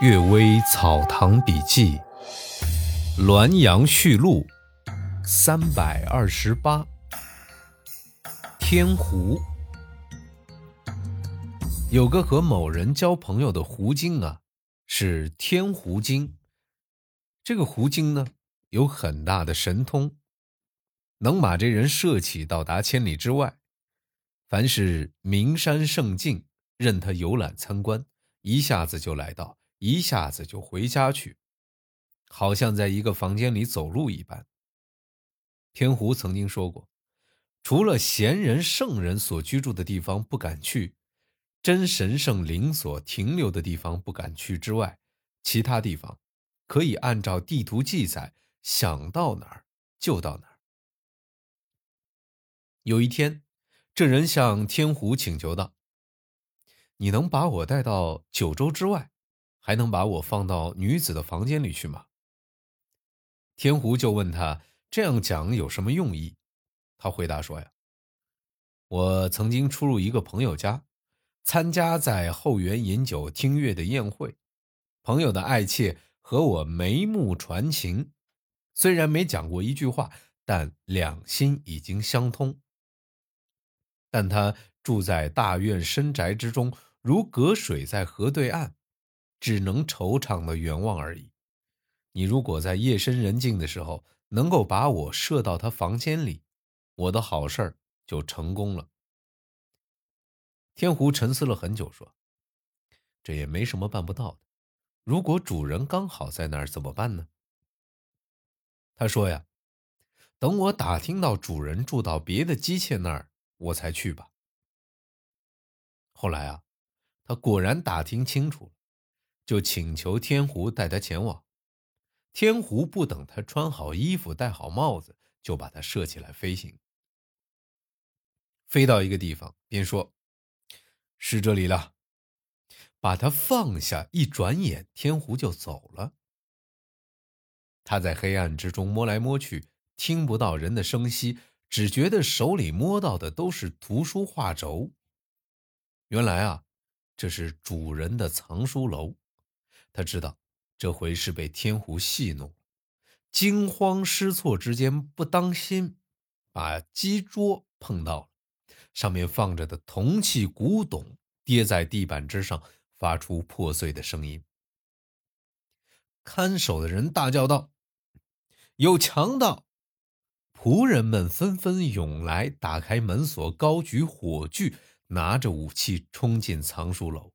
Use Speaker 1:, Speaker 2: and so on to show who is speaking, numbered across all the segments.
Speaker 1: 《岳微草堂笔记》滦阳序录三百二十八。天狐有个和某人交朋友的狐精啊，是天狐精。这个狐精呢，有很大的神通，能把这人摄起到达千里之外。凡是名山胜境，任他游览参观，一下子就来到。一下子就回家去，好像在一个房间里走路一般。天狐曾经说过，除了贤人圣人所居住的地方不敢去，真神圣灵所停留的地方不敢去之外，其他地方可以按照地图记载，想到哪儿就到哪儿。有一天，这人向天狐请求道：“你能把我带到九州之外？”还能把我放到女子的房间里去吗？天狐就问他这样讲有什么用意？他回答说：“呀，我曾经出入一个朋友家，参加在后园饮酒听乐的宴会，朋友的爱妾和我眉目传情，虽然没讲过一句话，但两心已经相通。但他住在大院深宅之中，如隔水在河对岸。”只能惆怅的远望而已。你如果在夜深人静的时候能够把我射到他房间里，我的好事儿就成功了。天狐沉思了很久，说：“这也没什么办不到的。如果主人刚好在那儿怎么办呢？”他说：“呀，等我打听到主人住到别的姬妾那儿，我才去吧。”后来啊，他果然打听清楚了。就请求天狐带他前往。天狐不等他穿好衣服、戴好帽子，就把他射起来飞行。飞到一个地方，便说：“是这里了。”把他放下，一转眼，天狐就走了。他在黑暗之中摸来摸去，听不到人的声息，只觉得手里摸到的都是图书画轴。原来啊，这是主人的藏书楼。他知道这回是被天狐戏弄，惊慌失措之间不当心，把鸡桌碰到了，上面放着的铜器古董跌在地板之上，发出破碎的声音。看守的人大叫道：“有强盗！”仆人们纷纷涌来，打开门锁，高举火炬，拿着武器冲进藏书楼。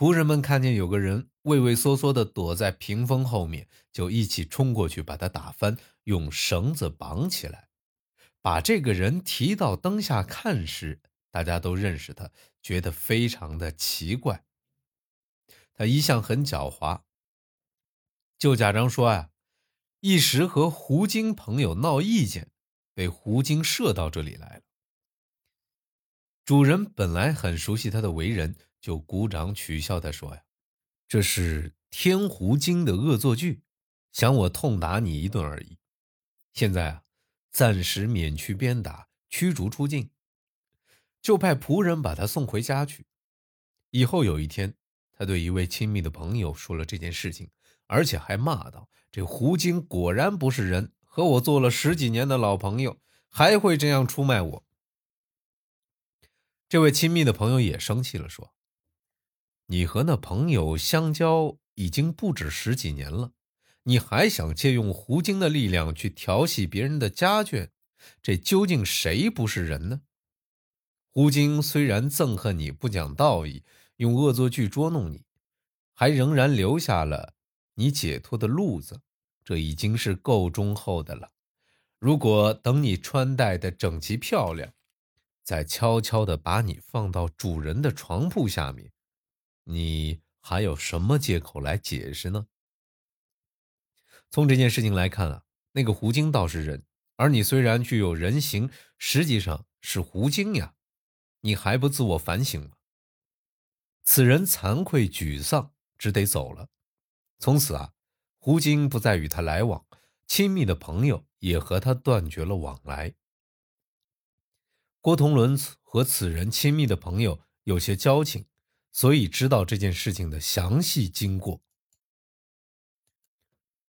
Speaker 1: 仆人们看见有个人畏畏缩缩地躲在屏风后面，就一起冲过去把他打翻，用绳子绑起来。把这个人提到灯下看时，大家都认识他，觉得非常的奇怪。他一向很狡猾，就假装说呀，一时和胡精朋友闹意见，被胡精射到这里来了。主人本来很熟悉他的为人。就鼓掌取笑他说：“呀，这是天狐精的恶作剧，想我痛打你一顿而已。现在啊，暂时免去鞭打，驱逐出境，就派仆人把他送回家去。以后有一天，他对一位亲密的朋友说了这件事情，而且还骂道：‘这狐精果然不是人，和我做了十几年的老朋友，还会这样出卖我。’这位亲密的朋友也生气了，说。”你和那朋友相交已经不止十几年了，你还想借用狐精的力量去调戏别人的家眷，这究竟谁不是人呢？狐精虽然憎恨你不讲道义，用恶作剧捉弄你，还仍然留下了你解脱的路子，这已经是够忠厚的了。如果等你穿戴的整齐漂亮，再悄悄地把你放到主人的床铺下面。你还有什么借口来解释呢？从这件事情来看啊，那个狐精倒是人，而你虽然具有人形，实际上是狐精呀，你还不自我反省吗？此人惭愧沮丧，只得走了。从此啊，狐精不再与他来往，亲密的朋友也和他断绝了往来。郭同伦和此人亲密的朋友有些交情。所以知道这件事情的详细经过。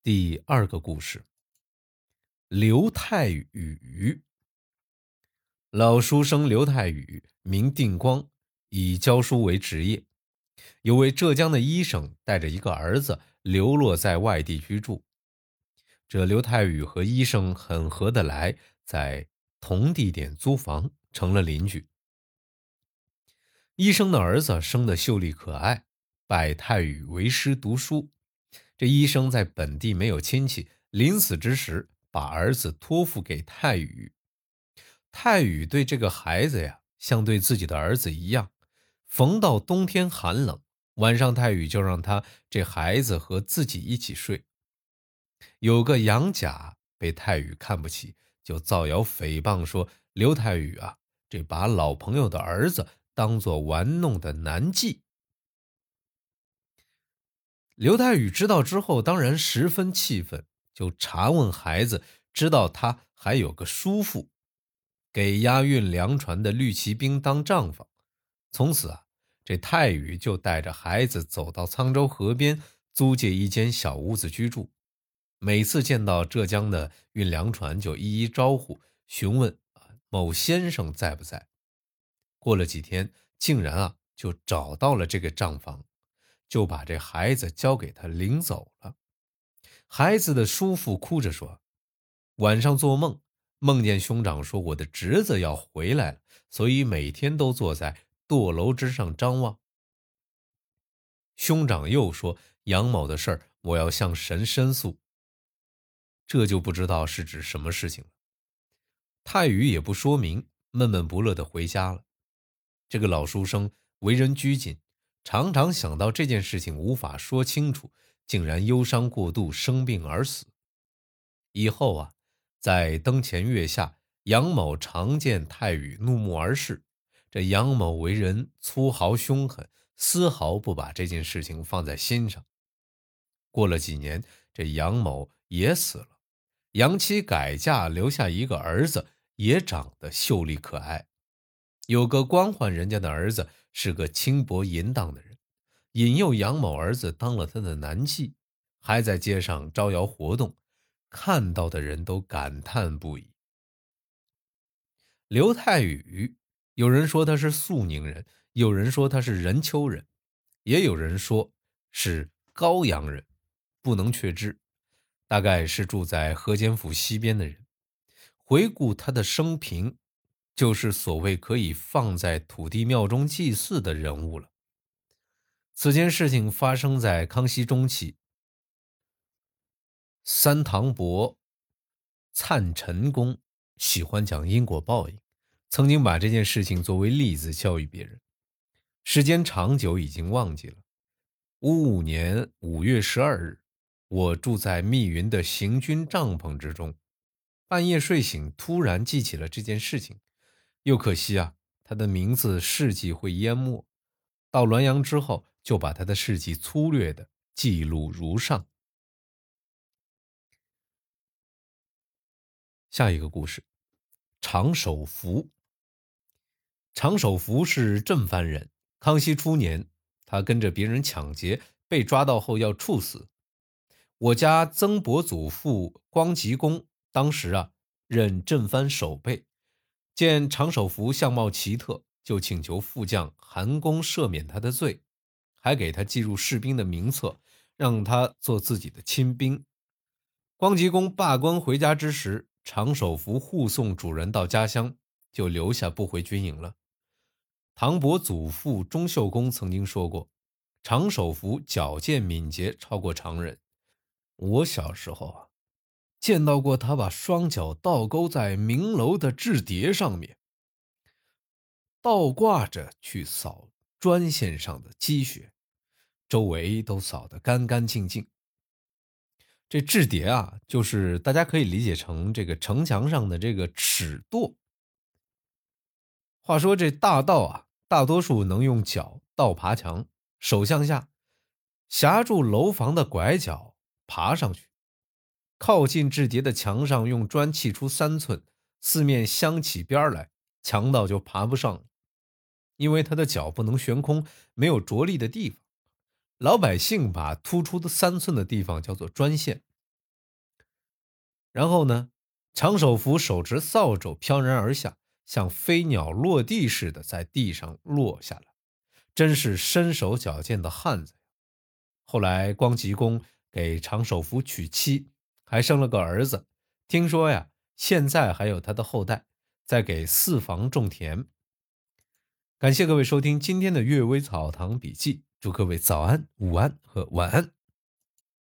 Speaker 1: 第二个故事，刘太宇。老书生刘太宇，名定光，以教书为职业。有位浙江的医生带着一个儿子流落在外地居住。这刘太宇和医生很合得来，在同地点租房，成了邻居。医生的儿子生得秀丽可爱，拜太宇为师读书。这医生在本地没有亲戚，临死之时把儿子托付给太宇。太宇对这个孩子呀，像对自己的儿子一样。逢到冬天寒冷，晚上太宇就让他这孩子和自己一起睡。有个杨甲被太宇看不起，就造谣诽谤说刘太宇啊，这把老朋友的儿子当做玩弄的男妓。刘太宇知道之后，当然十分气愤，就查问孩子，知道他还有个叔父，给押运粮船的绿旗兵当账房。从此啊，这太宇就带着孩子走到沧州河边，租借一间小屋子居住。每次见到浙江的运粮船，就一一招呼，询问啊某先生在不在。过了几天，竟然啊就找到了这个账房，就把这孩子交给他领走了。孩子的叔父哭着说：“晚上做梦，梦见兄长说我的侄子要回来了，所以每天都坐在堕楼之上张望。”兄长又说：“杨某的事儿，我要向神申诉。”这就不知道是指什么事情了。太宇也不说明，闷闷不乐的回家了。这个老书生为人拘谨，常常想到这件事情无法说清楚，竟然忧伤过度，生病而死。以后啊，在灯前月下，杨某常见太宇怒目而视。这杨某为人粗豪凶狠，丝毫不把这件事情放在心上。过了几年，这杨某也死了。杨妻改嫁，留下一个儿子，也长得秀丽可爱。有个官宦人家的儿子是个轻薄淫荡的人，引诱杨某儿子当了他的男妓，还在街上招摇活动，看到的人都感叹不已。刘太宇，有人说他是肃宁人，有人说他是任丘人，也有人说是高阳人，不能确知。大概是住在河间府西边的人。回顾他的生平，就是所谓可以放在土地庙中祭祀的人物了。此件事情发生在康熙中期。三堂伯灿陈公喜欢讲因果报应，曾经把这件事情作为例子教育别人。时间长久，已经忘记了。五五年五月十二日。我住在密云的行军帐篷之中，半夜睡醒，突然记起了这件事情。又可惜啊，他的名字事迹会淹没。到滦阳之后，就把他的事迹粗略的记录如上。下一个故事，常守福。常守福是镇藩人，康熙初年，他跟着别人抢劫，被抓到后要处死。我家曾伯祖父光吉公当时啊任镇藩守备，见长守福相貌奇特，就请求副将韩公赦免他的罪，还给他记入士兵的名册，让他做自己的亲兵。光吉公罢官回家之时，长守福护送主人到家乡，就留下不回军营了。唐伯祖父钟秀公曾经说过，长守福矫健敏捷，超过常人。我小时候啊，见到过他把双脚倒钩在明楼的制碟上面，倒挂着去扫砖线上的积雪，周围都扫得干干净净。这制碟啊，就是大家可以理解成这个城墙上的这个尺垛。话说这大盗啊，大多数能用脚倒爬墙，手向下夹住楼房的拐角。爬上去，靠近制碟的墙上，用砖砌出三寸，四面镶起边来，强盗就爬不上了。因为他的脚不能悬空，没有着力的地方。老百姓把突出的三寸的地方叫做砖线。然后呢，长手扶手执扫帚飘然而下，像飞鸟落地似的在地上落下来，真是身手矫健的汉子。后来光吉公给长手扶娶妻，还生了个儿子。听说呀，现在还有他的后代在给四房种田。感谢各位收听今天的《阅微草堂笔记》，祝各位早安、午安和晚安。